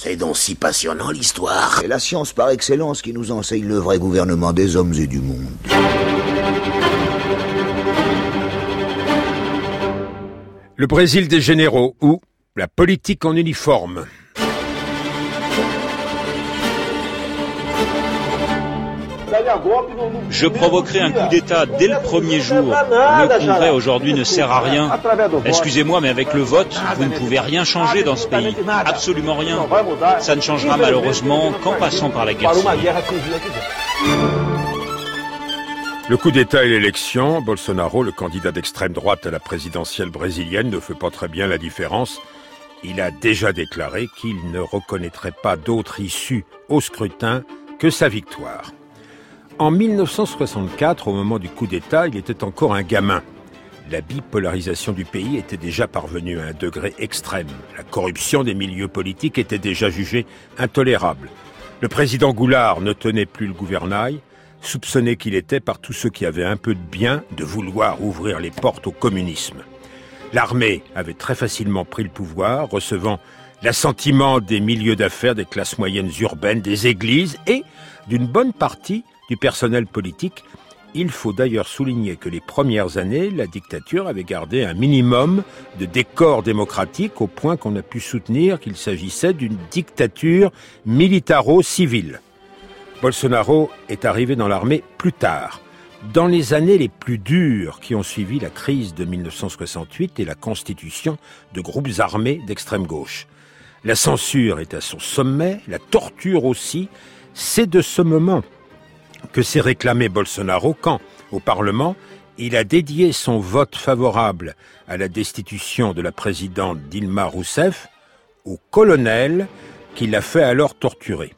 C'est donc si passionnant l'histoire. C'est la science par excellence qui nous enseigne le vrai gouvernement des hommes et du monde. Le Brésil des généraux ou la politique en uniforme. Je provoquerai un coup d'État dès le premier jour. Le Congrès aujourd'hui ne sert à rien. Excusez-moi, mais avec le vote, vous ne pouvez rien changer dans ce pays. Absolument rien. Ça ne changera malheureusement qu'en passant par la guerre. Le coup d'État et l'élection, Bolsonaro, le candidat d'extrême droite à la présidentielle brésilienne, ne fait pas très bien la différence. Il a déjà déclaré qu'il ne reconnaîtrait pas d'autre issue au scrutin que sa victoire. En 1964, au moment du coup d'État, il était encore un gamin. La bipolarisation du pays était déjà parvenue à un degré extrême. La corruption des milieux politiques était déjà jugée intolérable. Le président Goulard ne tenait plus le gouvernail, soupçonné qu'il était par tous ceux qui avaient un peu de bien de vouloir ouvrir les portes au communisme. L'armée avait très facilement pris le pouvoir, recevant l'assentiment des milieux d'affaires, des classes moyennes urbaines, des églises et d'une bonne partie du personnel politique. Il faut d'ailleurs souligner que les premières années, la dictature avait gardé un minimum de décor démocratique au point qu'on a pu soutenir qu'il s'agissait d'une dictature militaro-civile. Bolsonaro est arrivé dans l'armée plus tard, dans les années les plus dures qui ont suivi la crise de 1968 et la constitution de groupes armés d'extrême gauche. La censure est à son sommet, la torture aussi. C'est de ce moment que s'est réclamé Bolsonaro quand, au Parlement, il a dédié son vote favorable à la destitution de la présidente Dilma Rousseff au colonel qui l'a fait alors torturer.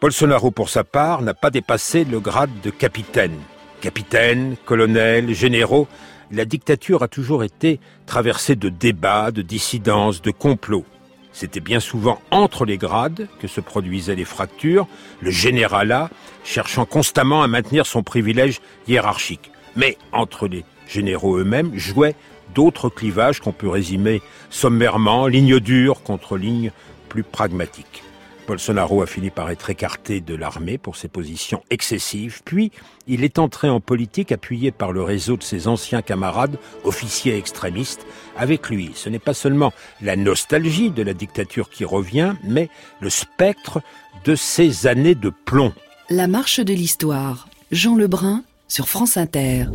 Bolsonaro, pour sa part, n'a pas dépassé le grade de capitaine. Capitaine, colonel, généraux, la dictature a toujours été traversée de débats, de dissidences, de complots. C'était bien souvent entre les grades que se produisaient les fractures, le généralat cherchant constamment à maintenir son privilège hiérarchique. Mais entre les généraux eux-mêmes jouaient d'autres clivages qu'on peut résumer sommairement, ligne dure contre ligne plus pragmatique. Bolsonaro a fini par être écarté de l'armée pour ses positions excessives, puis il est entré en politique appuyé par le réseau de ses anciens camarades, officiers extrémistes. Avec lui, ce n'est pas seulement la nostalgie de la dictature qui revient, mais le spectre de ces années de plomb. La marche de l'histoire, Jean Lebrun sur France Inter.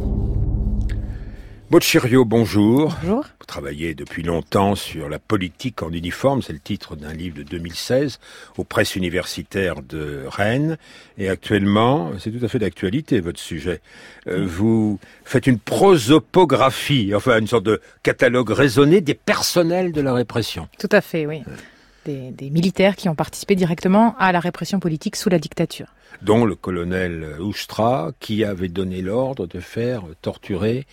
Bochirio, bonjour. Bonjour. Vous travaillez depuis longtemps sur la politique en uniforme, c'est le titre d'un livre de 2016 aux presses universitaires de Rennes. Et actuellement, c'est tout à fait d'actualité votre sujet. Euh, vous faites une prosopographie, enfin une sorte de catalogue raisonné des personnels de la répression. Tout à fait, oui. Des, des militaires qui ont participé directement à la répression politique sous la dictature. Dont le colonel Oustra, qui avait donné l'ordre de faire torturer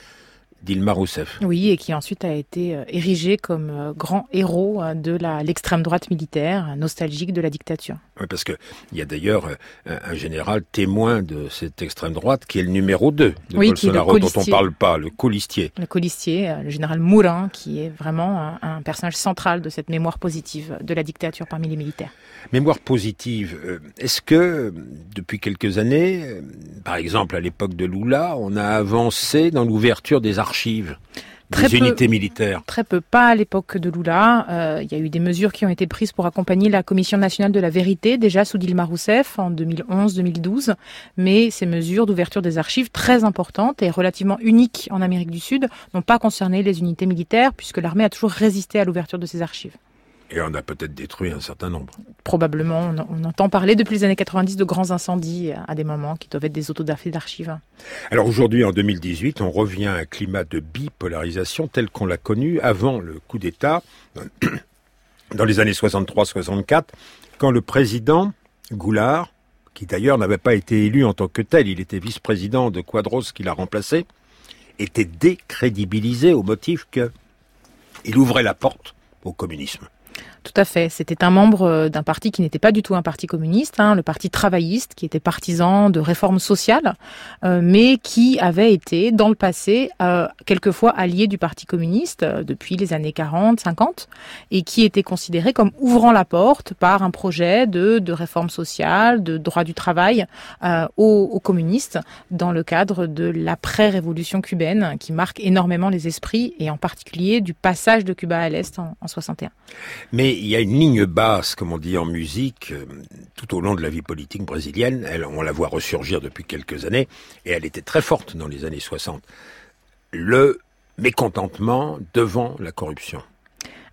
Dilma Rousseff. Oui, et qui ensuite a été euh, érigé comme euh, grand héros euh, de l'extrême droite militaire, nostalgique de la dictature. Oui, parce que il y a d'ailleurs un, général témoin de cette extrême droite qui est le numéro 2 de oui, Bolsonaro, dont on parle pas, le colistier. Le colistier, le général Mourin, qui est vraiment un, un, personnage central de cette mémoire positive de la dictature parmi les militaires. Mémoire positive, est-ce que depuis quelques années, par exemple à l'époque de Lula, on a avancé dans l'ouverture des archives? Très des peu, unités militaires Très peu, pas à l'époque de Lula. Euh, il y a eu des mesures qui ont été prises pour accompagner la Commission nationale de la vérité, déjà sous Dilma Rousseff en 2011-2012. Mais ces mesures d'ouverture des archives, très importantes et relativement uniques en Amérique du Sud, n'ont pas concerné les unités militaires, puisque l'armée a toujours résisté à l'ouverture de ces archives. Et on a peut-être détruit un certain nombre. Probablement. On, entend parler depuis les années 90 de grands incendies à des moments qui doivent être des autodafés d'archives. Alors aujourd'hui, en 2018, on revient à un climat de bipolarisation tel qu'on l'a connu avant le coup d'État, dans les années 63-64, quand le président Goulard, qui d'ailleurs n'avait pas été élu en tant que tel, il était vice-président de Quadros qui l'a remplacé, était décrédibilisé au motif qu'il ouvrait la porte au communisme. Tout à fait. C'était un membre euh, d'un parti qui n'était pas du tout un parti communiste, hein, le parti travailliste, qui était partisan de réformes sociales, euh, mais qui avait été, dans le passé, euh, quelquefois allié du parti communiste depuis les années 40, 50, et qui était considéré comme ouvrant la porte par un projet de, de réforme sociale, de droit du travail aux, aux, communistes, dans le cadre de l'après-révolution cubaine, qui marque énormément les esprits, et en particulier du passage de Cuba à l'Est en, en 61. Mais il y a une ligne basse, comme on dit en musique, euh, tout au long de la vie politique brésilienne. Elle, on la voit ressurgir depuis quelques années, et elle était très forte dans les années 60. Le mécontentement devant la corruption.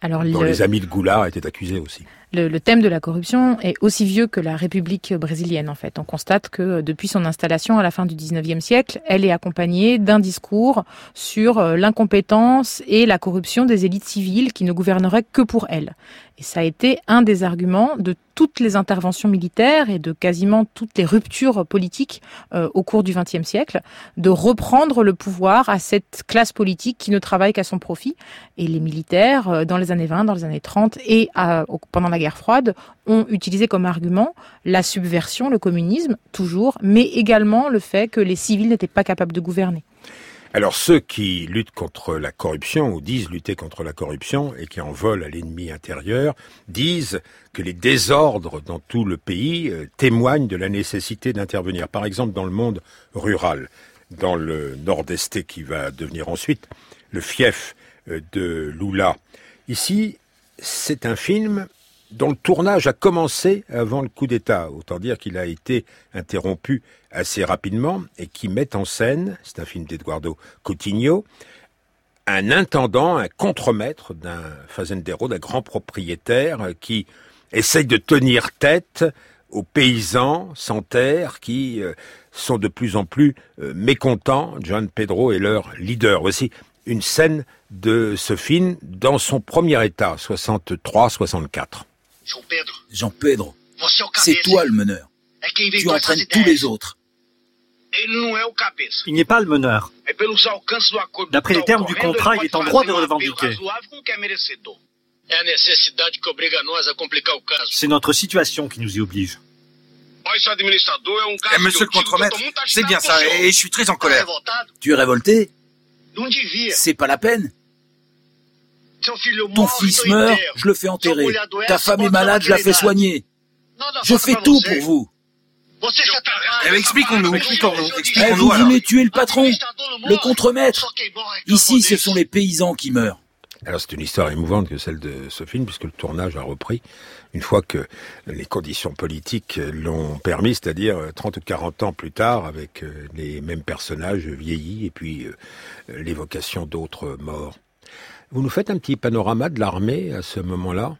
Alors, dont les amis de Goulard étaient accusés aussi. Le, le, thème de la corruption est aussi vieux que la République brésilienne, en fait. On constate que depuis son installation à la fin du 19e siècle, elle est accompagnée d'un discours sur euh, l'incompétence et la corruption des élites civiles qui ne gouverneraient que pour elles. Et ça a été un des arguments de toutes les interventions militaires et de quasiment toutes les ruptures politiques euh, au cours du XXe siècle, de reprendre le pouvoir à cette classe politique qui ne travaille qu'à son profit. Et les militaires, euh, dans les années 20, dans les années 30 et à, pendant la guerre froide, ont utilisé comme argument la subversion, le communisme, toujours, mais également le fait que les civils n'étaient pas capables de gouverner. Alors ceux qui luttent contre la corruption ou disent lutter contre la corruption et qui en veulent à l'ennemi intérieur disent que les désordres dans tout le pays euh, témoignent de la nécessité d'intervenir. Par exemple dans le monde rural, dans le nord-est qui va devenir ensuite le fief euh, de Lula. Ici, c'est un film dont le tournage a commencé avant le coup d'État. Autant dire qu'il a été interrompu assez rapidement et qui met en scène, c'est un film d'Eduardo Coutinho, un intendant, un contremaître d'un fazendero, d'un grand propriétaire qui essaye de tenir tête aux paysans sans terre qui euh, sont de plus en plus euh, mécontents. John Pedro est leur leader. Voici une scène de ce film dans son premier état, 63-64. Jean Pedro, c'est toi le meneur. Tu entraînes tous les autres. Il n'est pas le meneur. D'après les termes du contrat, il est en droit de revendiquer. C'est notre situation qui nous y oblige. Eh, monsieur le contremaître, c'est bien ça, et je suis très en colère. Tu es révolté? C'est pas la peine. Ton fils meurt, je le fais enterrer. Ta femme est malade, je la fais soigner. Je fais tout pour vous. Eh, expliquons-nous, expliquons-nous, eh, vous voulez tuer le patron, le contremaître. Ici, ce sont les paysans qui meurent. Alors c'est une histoire émouvante que celle de ce film, puisque le tournage a repris une fois que les conditions politiques l'ont permis, c'est-à-dire 30 ou 40 ans plus tard, avec euh, les mêmes personnages vieillis et puis euh, l'évocation d'autres morts. Vous nous faites un petit panorama de l'armée à ce moment-là?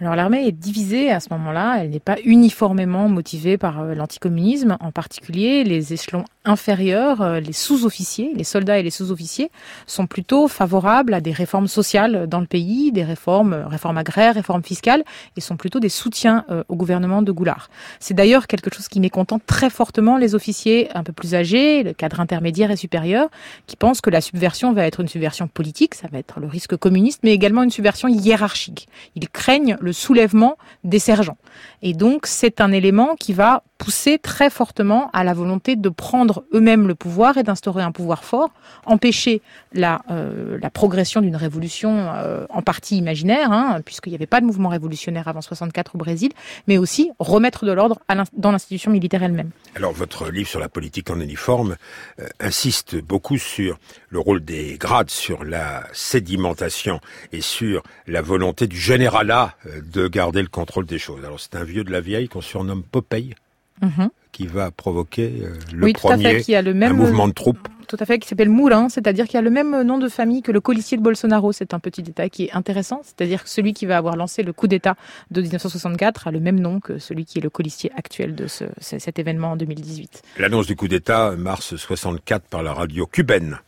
Alors l'armée est divisée à ce moment-là, elle n'est pas uniformément motivée par euh, l'anticommunisme, en particulier les échelons inférieurs, euh, les sous-officiers, les soldats et les sous-officiers sont plutôt favorables à des réformes sociales dans le pays, des réformes, euh, réformes agraires, réformes fiscales, et sont plutôt des soutiens au gouvernement de Goulard. C'est d'ailleurs quelque chose qui mécontente très fortement les officiers un peu plus âgés, le cadre intermédiaire et supérieur, qui pensent que la subversion va être une subversion politique, ça va être le risque communiste, mais également une subversion hiérarchique. Ils craignent soulèvement des sergents. Et donc, c'est un élément qui va pousser très fortement à la volonté de prendre eux-mêmes le pouvoir et d'instaurer un pouvoir fort, empêcher la, euh, la progression d'une révolution euh, en partie imaginaire, hein, puisqu'il n'y avait pas de mouvement révolutionnaire avant 64 au Brésil, mais aussi remettre de l'ordre dans l'institution militaire elle-même. Alors votre livre sur la politique en uniforme euh, insiste beaucoup sur le rôle des grades, sur la sédimentation et sur la volonté du généralat de garder le contrôle des choses. Alors c'est un vieux de la vieille qu'on surnomme Popeye? Mhm. qui va provoquer euh, le premier qui a le même, un mouvement de troupes. Tout à fait, qui s'appelle Moulin, c'est-à-dire qu'il a le même nom de famille que le colissier de Bolsonaro. C'est un petit détail qui est intéressant, c'est-à-dire que celui qui va avoir lancé le coup d'État de 1964 a le même nom que celui qui est le colissier actuel de ce, cet événement en 2018. L'annonce du coup d'État, mars 64, par la radio cubaine.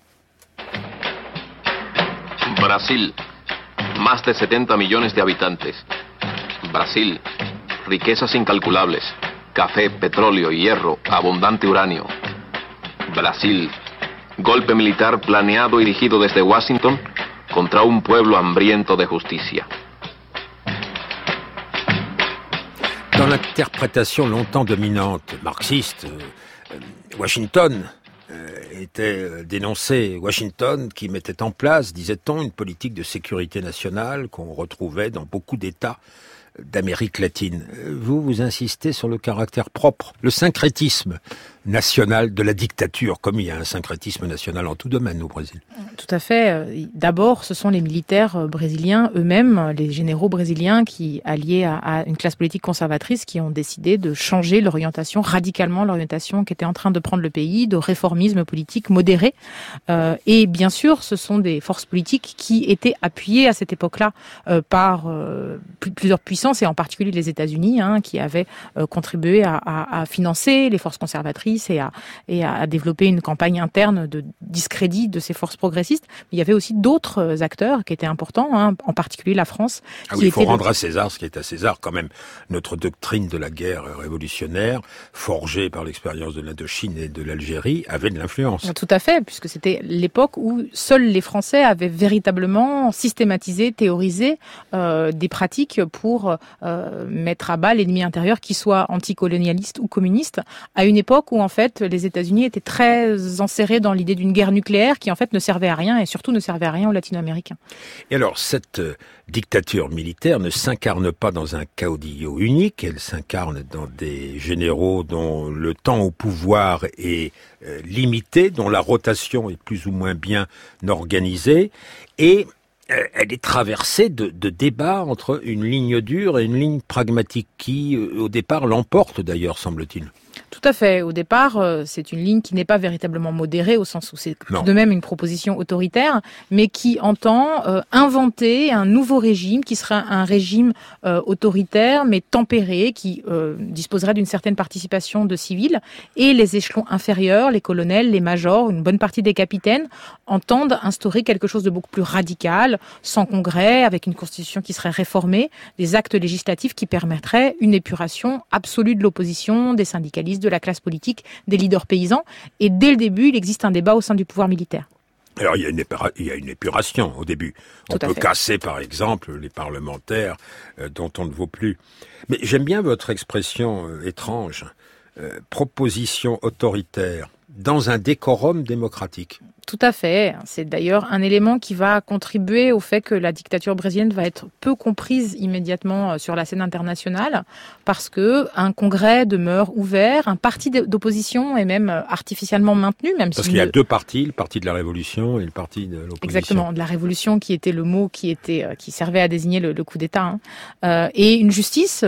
Brasil, más de 70 millones de habitantes. Brasil, riquezas incalculables. Café, petróleo, hierro, abundante uranio. Brasil, golpe militar planeado y dirigido desde Washington contra un pueblo hambriento de justicia. Dans l'interprétation longtemps dominante marxiste, euh, Washington euh, était dénoncé Washington qui mettait en place, disait-on, une politique de sécurité nationale qu'on retrouvait dans beaucoup d'États d'Amérique latine. Vous, vous insistez sur le caractère propre, le syncrétisme national de la dictature, comme il y a un syncrétisme national en tout domaine au Brésil. Tout à fait. D'abord, ce sont les militaires euh, brésiliens eux-mêmes, les généraux brésiliens qui, alliés à, une classe politique conservatrice, qui ont décidé de changer l'orientation, radicalement l'orientation qui était en train de prendre le pays, de réformisme politique modéré. Euh, et bien sûr, ce sont des forces politiques qui étaient appuyées à cette époque-là euh, par plusieurs puissances, et en particulier les États-Unis, hein, qui avaient contribué à, à financer les forces conservatrices et à, et à développer une campagne interne de discrédit de ces forces progressistes. Mais il y avait aussi d'autres euh, acteurs qui étaient importants, hein, en particulier la France. Ah oui, il faut rendre à César ce qui est à César quand même. Notre doctrine de la guerre révolutionnaire, forgée par l'expérience de l'Indochine et de l'Algérie, avait de l'influence. Tout à fait, puisque c'était l'époque où seuls les Français avaient véritablement systématisé, théorisé euh, des pratiques pour euh, mettre à bas l'ennemi intérieur, qu'il soit anticolonialiste ou communiste, à une époque où en fait les États-Unis étaient très enserrés dans l'idée d'une guerre nucléaire qui en fait ne servait à rien et surtout ne servait à rien aux Latino-Américains. Et alors cette euh, dictature militaire ne s'incarne pas dans un caudillo unique, elle s'incarne dans des généraux dont le temps au pouvoir est euh, limité, dont la rotation est plus ou moins bien organisée et euh, elle est traversée de, débats entre une ligne dure et une ligne pragmatique qui, au départ, l'emporte d'ailleurs, semble-t-il. Tout à fait. Au départ, euh, c'est une ligne qui n'est pas véritablement modérée au sens où c'est de même une proposition autoritaire, mais qui entend euh, inventer un nouveau régime qui sera un régime euh, autoritaire mais tempéré, qui disposerait d'une certaine participation de civils et les échelons inférieurs, les colonels, les majors, une bonne partie des capitaines entendent instaurer quelque chose de beaucoup plus radical, sans congrès, avec une constitution qui serait réformée, des actes législatifs qui permettraient une épuration absolue de l'opposition, des syndicalistes de la classe politique, des leaders paysans. Et dès le début, il existe un débat au sein du pouvoir militaire. Alors il y, a une il y a une épuration au début. On peut casser par exemple les parlementaires euh, dont on ne vaut plus. Mais j'aime bien votre expression euh, étrange, euh, proposition autoritaire dans un décorum démocratique. Tout à fait. C'est d'ailleurs un élément qui va contribuer au fait que la dictature brésilienne va être peu comprise immédiatement euh, sur la scène internationale parce que un congrès demeure ouvert, un parti d'opposition est même euh, artificiellement maintenu, même parce qu'il y a deux partis, le parti de la révolution et le parti de l'opposition. Exactement, de la révolution qui était le mot qui était euh, qui servait à désigner le, coup d'État, hein. et une justice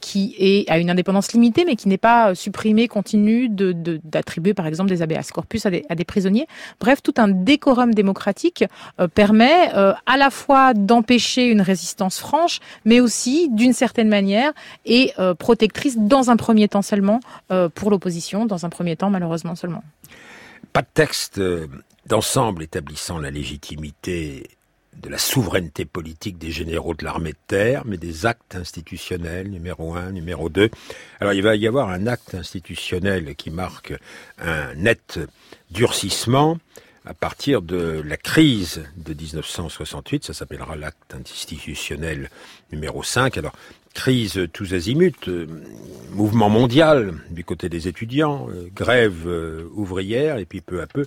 qui est à une indépendance limitée, mais qui n'est pas supprimée, continue de d'attribuer par exemple des habeas corpus à des, à des prisonniers. Bref tout un décorum démocratique euh, permet euh, à la fois d'empêcher une résistance franche, mais aussi, d'une certaine manière, et euh, protectrice dans un premier temps seulement pour l'opposition, dans un premier temps malheureusement seulement. Pas de texte d'ensemble établissant la légitimité de la souveraineté politique des généraux de l'armée de terre, mais des actes institutionnels, numéro un, numéro deux. Alors il va y avoir un acte institutionnel qui marque un net durcissement à partir de la crise de 1968, ça s'appellera l'acte institutionnel numéro 5. Alors, crise tous azimuts, euh, mouvement mondial du côté des étudiants, euh, grève euh, ouvrière, et puis peu à peu,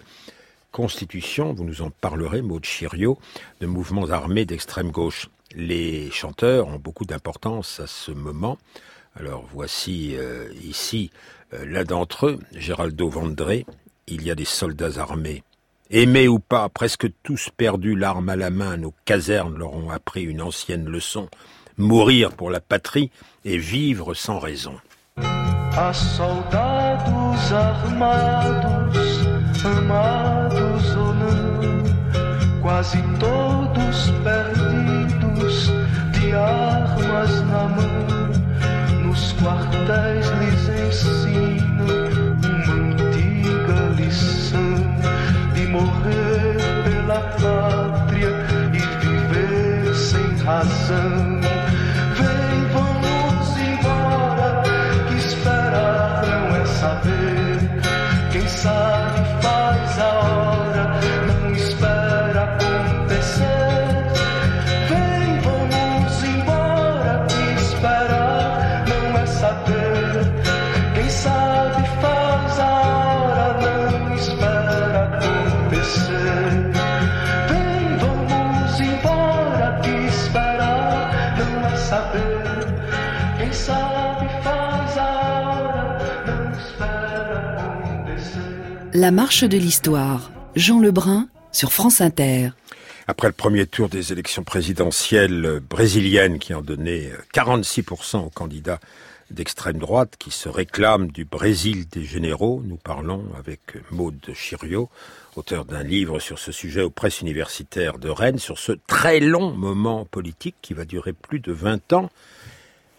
constitution, vous nous en parlerez, Maud Chirio, de mouvements armés d'extrême gauche. Les chanteurs ont beaucoup d'importance à ce moment. Alors voici ici l'un d'entre eux, Géraldo Vandré, Il y a des soldats armés Aimés ou pas, presque tous perdus l'arme à la main, nos casernes leur ont appris une ancienne leçon. Mourir pour la patrie et vivre sans raison. A soldados armados, quase todos perdidos, de armas na mão, nos quartéis La marche de l'histoire. Jean Lebrun sur France Inter. Après le premier tour des élections présidentielles brésiliennes qui ont donné 46% aux candidats d'extrême droite qui se réclament du Brésil des généraux, nous parlons avec Maude Chiriot, auteur d'un livre sur ce sujet aux presses universitaires de Rennes, sur ce très long moment politique qui va durer plus de 20 ans,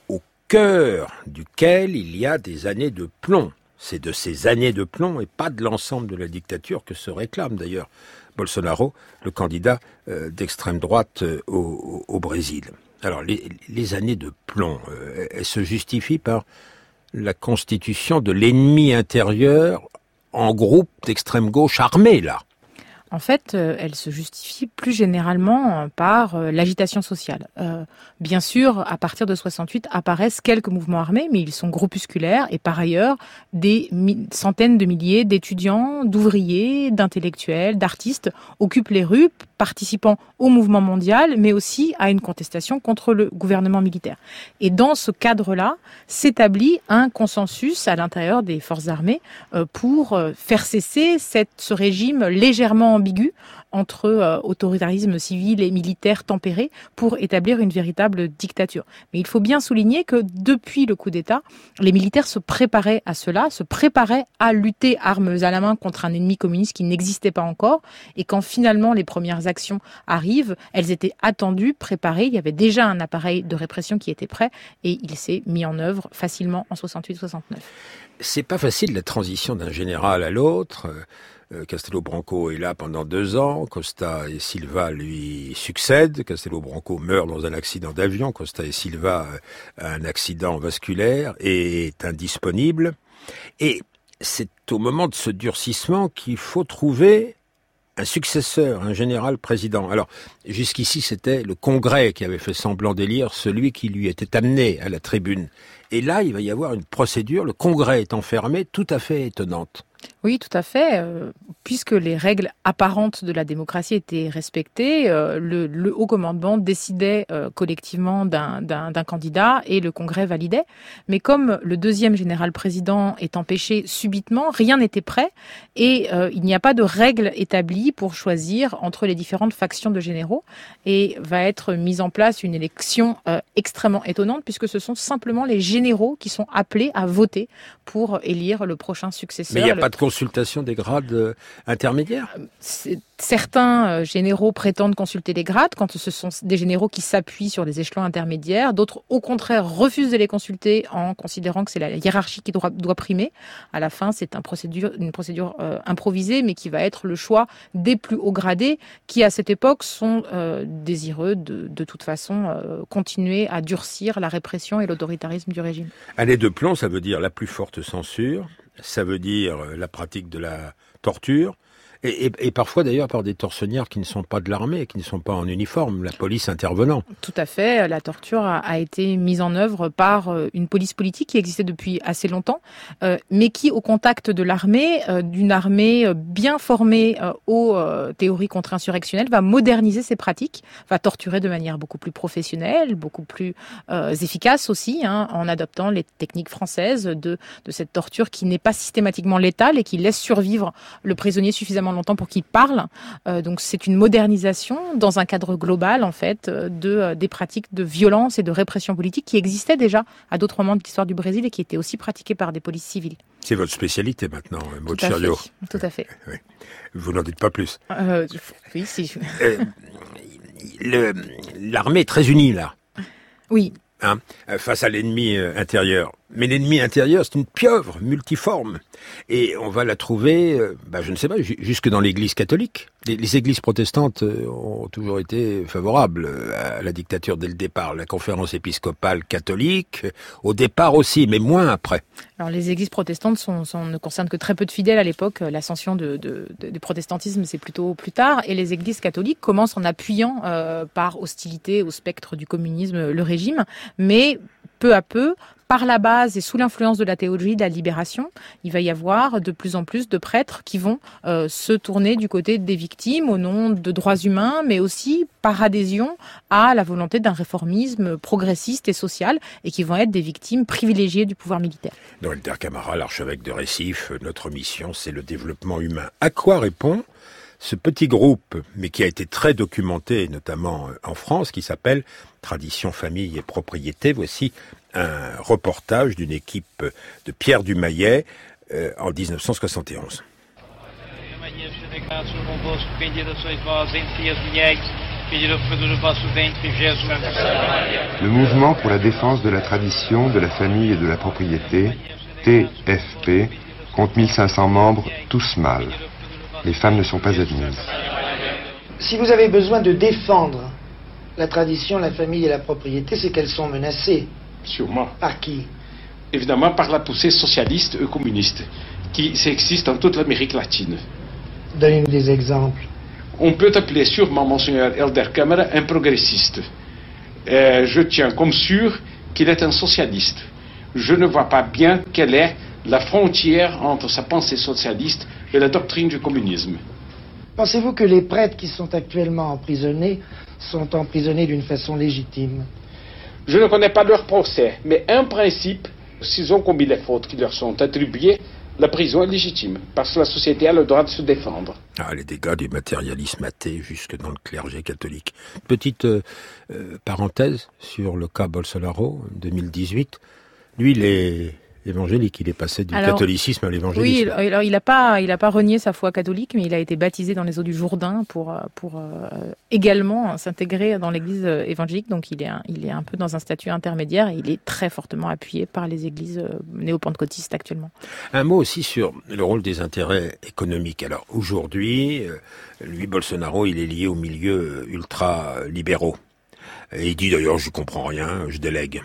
au cœur duquel il y a des années de plomb. C'est de ces années de plomb et pas de l'ensemble de la dictature que se réclame d'ailleurs Bolsonaro, le candidat euh, d'extrême droite euh, au, Brésil. Alors les, les années de plomb, euh, elles se justifient par la constitution de l'ennemi intérieur en groupe d'extrême gauche armé là en fait, euh, elle se justifie plus généralement euh, par euh, l'agitation sociale. bien sûr, à partir de 68 apparaissent quelques mouvements armés, mais ils sont groupusculaires et par ailleurs, des centaines de milliers d'étudiants, d'ouvriers, d'intellectuels, d'artistes occupent les rues, participant au mouvement mondial, mais aussi à une contestation contre le gouvernement militaire. Et dans ce cadre-là, s'établit un consensus à l'intérieur des forces armées pour faire cesser ce régime légèrement ambigu entre euh, autoritarisme civil et militaire tempéré pour établir une véritable dictature. Mais il faut bien souligner que depuis le coup d'État, les militaires se préparaient à cela, se préparaient à lutter armes à la main contre un ennemi communiste qui n'existait pas encore. Et quand finalement les premières actions arrivent, elles étaient attendues, préparées. Il y avait déjà un appareil de répression qui était prêt et il s'est mis en œuvre facilement en 68-69. C'est pas facile la transition d'un général à l'autre. Euh, Castello Branco est là pendant deux ans, Costa et Silva lui succèdent, Castello Branco meurt dans un accident d'avion, Costa et Silva a un accident vasculaire et est indisponible. Et c'est au moment de ce durcissement qu'il faut trouver un successeur, un général président. Alors, jusqu'ici, c'était le Congrès qui avait fait semblant d'élire celui qui lui était amené à la tribune. Et là, il va y avoir une procédure, le Congrès est enfermé, tout à fait étonnante. Oui, tout à fait. Euh, puisque les règles apparentes de la démocratie étaient respectées, euh, le, le, haut commandement décidait euh, collectivement d'un candidat et le Congrès validait. Mais comme le deuxième général président est empêché subitement, rien n'était prêt et il n'y a pas de règles établies pour choisir entre les différentes factions de généraux. Et va être mise en place une élection extrêmement étonnante puisque ce sont simplement les généraux qui sont appelés à voter pour élire le prochain successeur. Mais il n'y a pas de consultation des grades euh, intermédiaires? Certains euh, généraux prétendent consulter les grades quand ce sont des généraux qui s'appuient sur les échelons intermédiaires. D'autres, au contraire, refusent de les consulter en considérant que c'est la hiérarchie qui doit, doit, primer. À la fin, c'est un procédure, une procédure euh, improvisée, mais qui va être le choix des plus hauts gradés qui, à cette époque, sont euh, désireux de, de toute façon euh, continuer à durcir la répression et l'autoritarisme du régime. Année de plomb, ça veut dire la plus forte censure, ça veut dire la pratique de la torture, et, parfois d'ailleurs par des tortionnaires qui ne sont pas de l'armée, qui ne sont pas en uniforme, la police intervenant. Tout à fait. La torture a, été mise en œuvre par euh, une police politique qui existait depuis assez longtemps, euh, mais qui, au contact de l'armée, euh, d'une armée bien formée aux théories contre-insurrectionnelles, va moderniser ses pratiques, va torturer de manière beaucoup plus professionnelle, beaucoup plus efficace aussi, hein, en adoptant les techniques françaises de, de cette torture qui n'est pas systématiquement létale et qui laisse survivre le prisonnier suffisamment longtemps pour qu'il parle. Euh, donc c'est une modernisation dans un cadre global en fait de euh, des pratiques de violence et de répression politique qui existaient déjà à d'autres moments de l'histoire du Brésil et qui étaient aussi pratiquées par des polices civiles. C'est votre spécialité maintenant, Maud Tout à Chariot. fait. Tout à fait. Oui. Vous n'en dites pas plus. Euh, oui, si. Euh, L'armée est très unie là, Oui, hein, euh, face à l'ennemi euh, intérieur. Mais l'ennemi intérieur, c'est une pieuvre multiforme. Et on va la trouver, bah, je ne sais pas, ju- jusque dans l'Église catholique. Les, églises protestantes euh, ont toujours été favorables euh, à la dictature dès le départ. La conférence épiscopale catholique, au départ aussi, mais moins après. Alors les églises protestantes ne concernent que très peu de fidèles à l'époque. L'ascension du protestantisme, c'est plutôt plus tard. Et les églises catholiques commencent en appuyant par hostilité au spectre du communisme le régime. Mais peu à peu, par la base et sous l'influence de la théologie de la libération, il va y avoir de plus en plus de prêtres qui vont euh, se tourner du côté des victimes au nom de droits humains, mais aussi par adhésion à la volonté d'un réformisme progressiste et social, et qui vont être des victimes privilégiées du pouvoir militaire. Noël Camara, l'archevêque de Récif, notre mission, c'est le développement humain. À quoi répond ce petit groupe, mais qui a été très documenté, notamment euh, en France, qui s'appelle Tradition, Famille et Propriété? Voici un reportage d'une équipe de Pierre Dumayet euh, en 1971. Le mouvement pour la défense de la tradition, de la famille et de la propriété, TFP, compte 1500 membres, tous mâles. Les femmes ne sont pas admises. Si vous avez besoin de défendre la tradition, la famille et la propriété, c'est qu'elles sont menacées. Sûrement. Par qui? Évidemment par la poussée socialiste et communiste, qui existe dans toute l'Amérique latine. Donnez-nous des exemples. On peut appeler sûrement Monseigneur Elder Kammerer un progressiste. Euh, je tiens comme sûr qu'il est un socialiste. Je ne vois pas bien quelle est la frontière entre sa pensée socialiste et la doctrine du communisme. Pensez-vous que les prêtres qui sont actuellement emprisonnés sont emprisonnés d'une façon légitime? Je ne connais pas leur procès, mais un principe, s'ils ont commis les fautes qui leur sont attribuées, la prison est légitime, parce que la société a le droit de se défendre. Ah, les dégâts du matérialisme athée jusque dans le clergé catholique. Petite euh, euh, parenthèse sur le cas Bolsonaro, 2018. Lui, il est évangélique. Il est passé du catholicisme à l'évangélisme. Oui, alors il n'a pas, il a pas renié sa foi catholique, mais il a été baptisé dans les eaux du Jourdain pour, pour euh, également s'intégrer dans l'Église évangélique. Donc il est, un, il est un peu dans un statut intermédiaire et il est très fortement appuyé par les églises euh, néo-pentecôtistes actuellement. Un mot aussi sur le rôle des intérêts économiques. Alors aujourd'hui, euh, lui Bolsonaro, il est lié au milieu ultra libéraux. Et il dit d'ailleurs, je comprends rien, je délègue.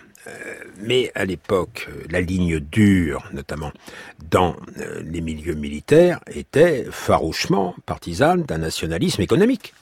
Mais à l'époque, la ligne dure, notamment dans euh, les milieux militaires, était farouchement partisane d'un nationalisme économique.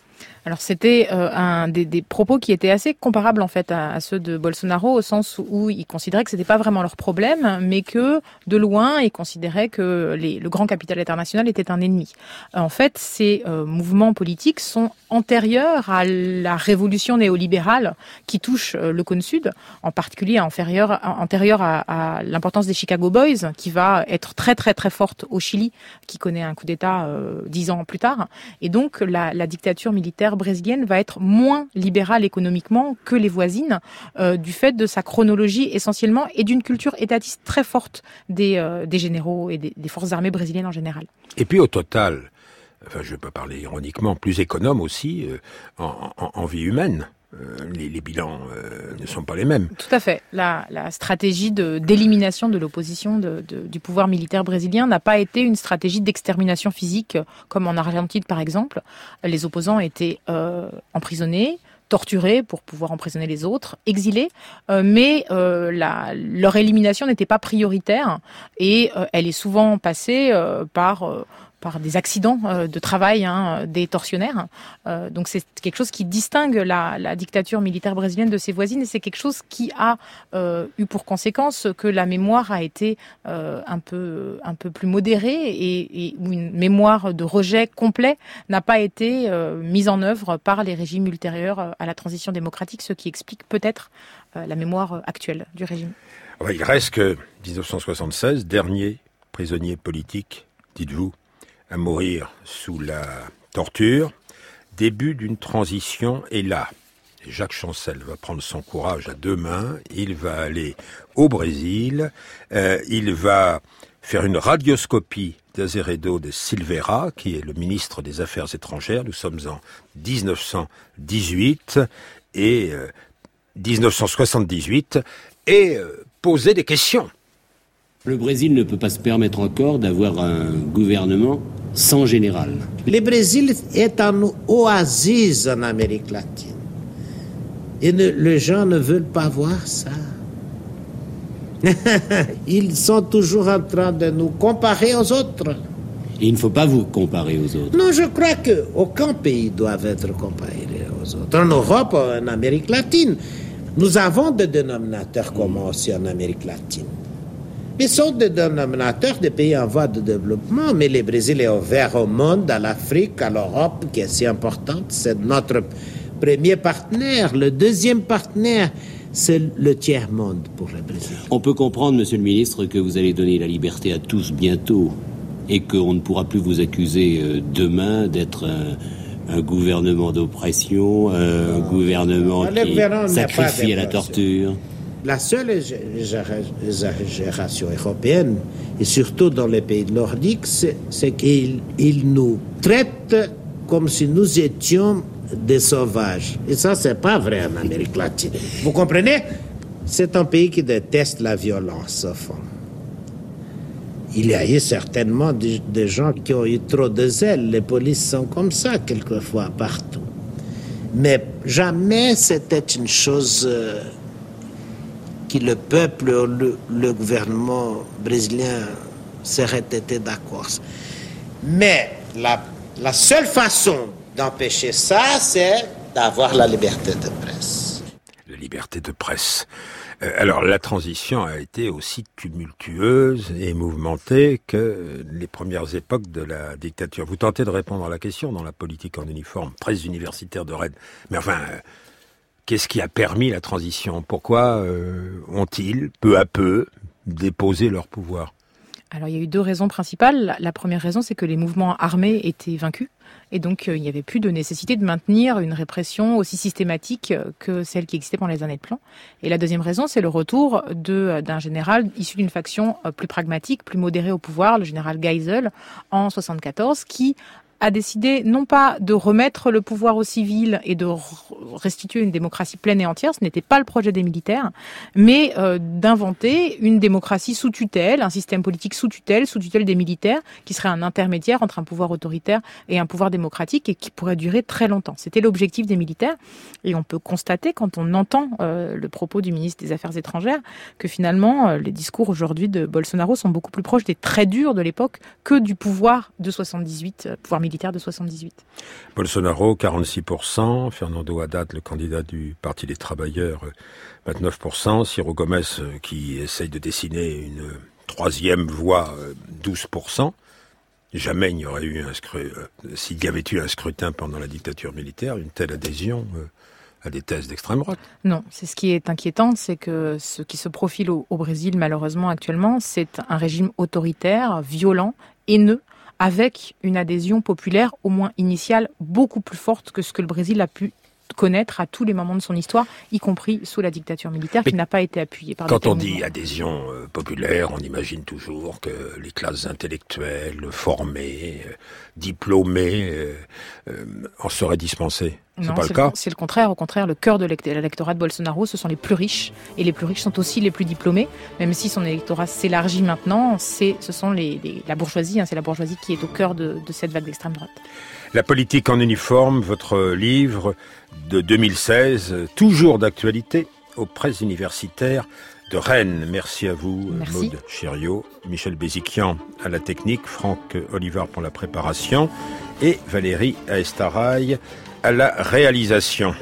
Alors c'était euh, un des, des, propos qui étaient assez comparables en fait à, ceux de Bolsonaro au sens où ils considéraient que c'était pas vraiment leur problème, mais que de loin ils considéraient que les, le grand capital international était un ennemi. En fait, ces euh, mouvements politiques sont antérieurs à la révolution néolibérale qui touche euh, le cône sud, en particulier antérieure, antérieure à, à l'importance des Chicago Boys, qui va être très très très forte au Chili, qui connaît un coup d'État euh, dix ans plus tard, et donc la, la dictature militaire brésilienne va être moins libérale économiquement que les voisines euh, du fait de sa chronologie essentiellement et d'une culture étatiste très forte des, euh, des généraux et des, forces armées brésiliennes en général. Et puis au total, enfin je peux parler ironiquement, plus économe aussi euh, en, vie humaine. Les, les, bilans euh, ne sont pas les mêmes. Tout à fait. La, stratégie d'élimination de, l'opposition du pouvoir militaire brésilien n'a pas été une stratégie d'extermination physique comme en Argentine par exemple. Les opposants étaient euh, emprisonnés, torturés pour pouvoir emprisonner les autres, exilés, euh, mais euh, leur élimination n'était pas prioritaire et euh, elle est souvent passée par par des accidents euh, de travail hein, des tortionnaires. Euh, donc c'est quelque chose qui distingue la, dictature militaire brésilienne de ses voisines et c'est quelque chose qui a euh, eu pour conséquence que la mémoire a été un peu un peu plus modérée et, et une mémoire de rejet complet n'a pas été mise en œuvre par les régimes ultérieurs à la transition démocratique, ce qui explique peut-être la mémoire actuelle du régime. Il reste que 1976, dernier prisonnier politique, dites-vous, à mourir sous la torture. Début d'une transition est là. Jacques Chancel va prendre son courage à deux mains. Il va aller au Brésil. Euh, il va faire une radioscopie d'Azeredo de Silveira, qui est le ministre des Affaires étrangères. Nous sommes en 1918 et euh, 1978 et euh, poser des questions. Le Brésil ne peut pas se permettre encore d'avoir un gouvernement sans général. Le Brésil est un oasis en Amérique latine. Et ne, les gens ne veulent pas voir ça. Ils sont toujours en train de nous comparer aux autres. Et il ne faut pas vous comparer aux autres. Non, je crois qu'aucun pays doit être comparé aux autres. En Europe, en Amérique latine, Nous avons des dénominateurs communs aussi en Amérique latine. Ce sont des dénominateurs des pays en voie de développement. Mais le Brésil est ouvert au monde, à l'Afrique, à l'Europe, qui est si importante. C'est notre premier partenaire. Le deuxième partenaire, c'est le tiers-monde pour le Brésil. On peut comprendre, monsieur le ministre, que vous allez donner la liberté à tous bientôt et qu'on ne pourra plus vous accuser euh, demain d'être un, gouvernement d'oppression, un gouvernement qui sacrifie à la torture. La seule exagération européenne, et surtout dans les pays nordiques, c'est qu'ils nous traitent comme si nous étions des sauvages. Et ça, c'est pas vrai en Amérique latine. Vous comprenez? C'est un pays qui déteste la violence, au fond. Il y a eu certainement des, gens qui ont eu trop de zèle. Les polices sont comme ça, quelquefois, partout. Mais jamais c'était une chose qui le peuple, le, le gouvernement brésilien serait été d'accord. Mais la, la seule façon d'empêcher ça, c'est d'avoir la liberté de presse. La liberté de presse. Euh, alors la transition a été aussi tumultueuse et mouvementée que les premières époques de la dictature. Vous tentez de répondre à la question dans la politique en uniforme, presse universitaire de Rennes. Mais enfin, euh, qu'est-ce qui a permis la transition? Pourquoi euh, ont-ils, peu à peu, déposé leur pouvoir? Alors il y a eu deux raisons principales. La première raison, c'est que les mouvements armés étaient vaincus. Et donc, euh, il n'y avait plus de nécessité de maintenir une répression aussi systématique euh, que celle qui existait pendant les années de plan. Et la deuxième raison, c'est le retour d'un général issu d'une faction plus pragmatique, plus modérée au pouvoir, le général Geisel, en 74, qui a décidé non pas de remettre le pouvoir aux civils et de restituer une démocratie pleine et entière, ce n'était pas le projet des militaires, mais euh, d'inventer une démocratie sous tutelle, un système politique sous tutelle, sous tutelle des militaires, qui serait un intermédiaire entre un pouvoir autoritaire et un pouvoir démocratique et qui pourrait durer très longtemps. C'était l'objectif des militaires et on peut constater quand on entend euh, le propos du ministre des Affaires étrangères que finalement euh, les discours aujourd'hui de Bolsonaro sont beaucoup plus proches des très durs de l'époque que du pouvoir de 78, pouvoir militaire de 78. Bolsonaro, 46%, Fernando Haddad, le candidat du Parti des Travailleurs, 29%, Ciro Gomez, euh, qui essaye de dessiner une troisième voie, 12%. Jamais il n'y aurait eu un scrutin, euh, s'il y avait eu un scrutin pendant la dictature militaire, une telle adhésion euh, à des thèses d'extrême droite. Non, c'est ce qui est inquiétant, c'est que ce qui se profile au Brésil, malheureusement, actuellement, c'est un régime autoritaire, violent, haineux, avec une adhésion populaire au moins initiale beaucoup plus forte que ce que le Brésil a pu connaître à tous les moments de son histoire, y compris sous la dictature militaire, qui n'a pas été appuyée par. Quand on dit adhésion euh, populaire, on imagine toujours que les classes intellectuelles, formées, euh, diplômées, euh, en seraient dispensées. C'est pas le cas. C'est le contraire. Au contraire, le cœur de l'électorat de Bolsonaro, ce sont les plus riches, et les plus riches sont aussi les plus diplômés. Même si son électorat s'élargit maintenant, c'est, ce sont les, la bourgeoisie. Hein, c'est la bourgeoisie qui est au cœur de, de cette vague d'extrême droite. La politique en uniforme, votre livre de 2016, toujours d'actualité, aux presses universitaires de Rennes. Merci à vous, Merci. Maud Chériot, Michel Béziquian à la technique, Franck Olivar pour la préparation et Valérie Aestaraï à la réalisation.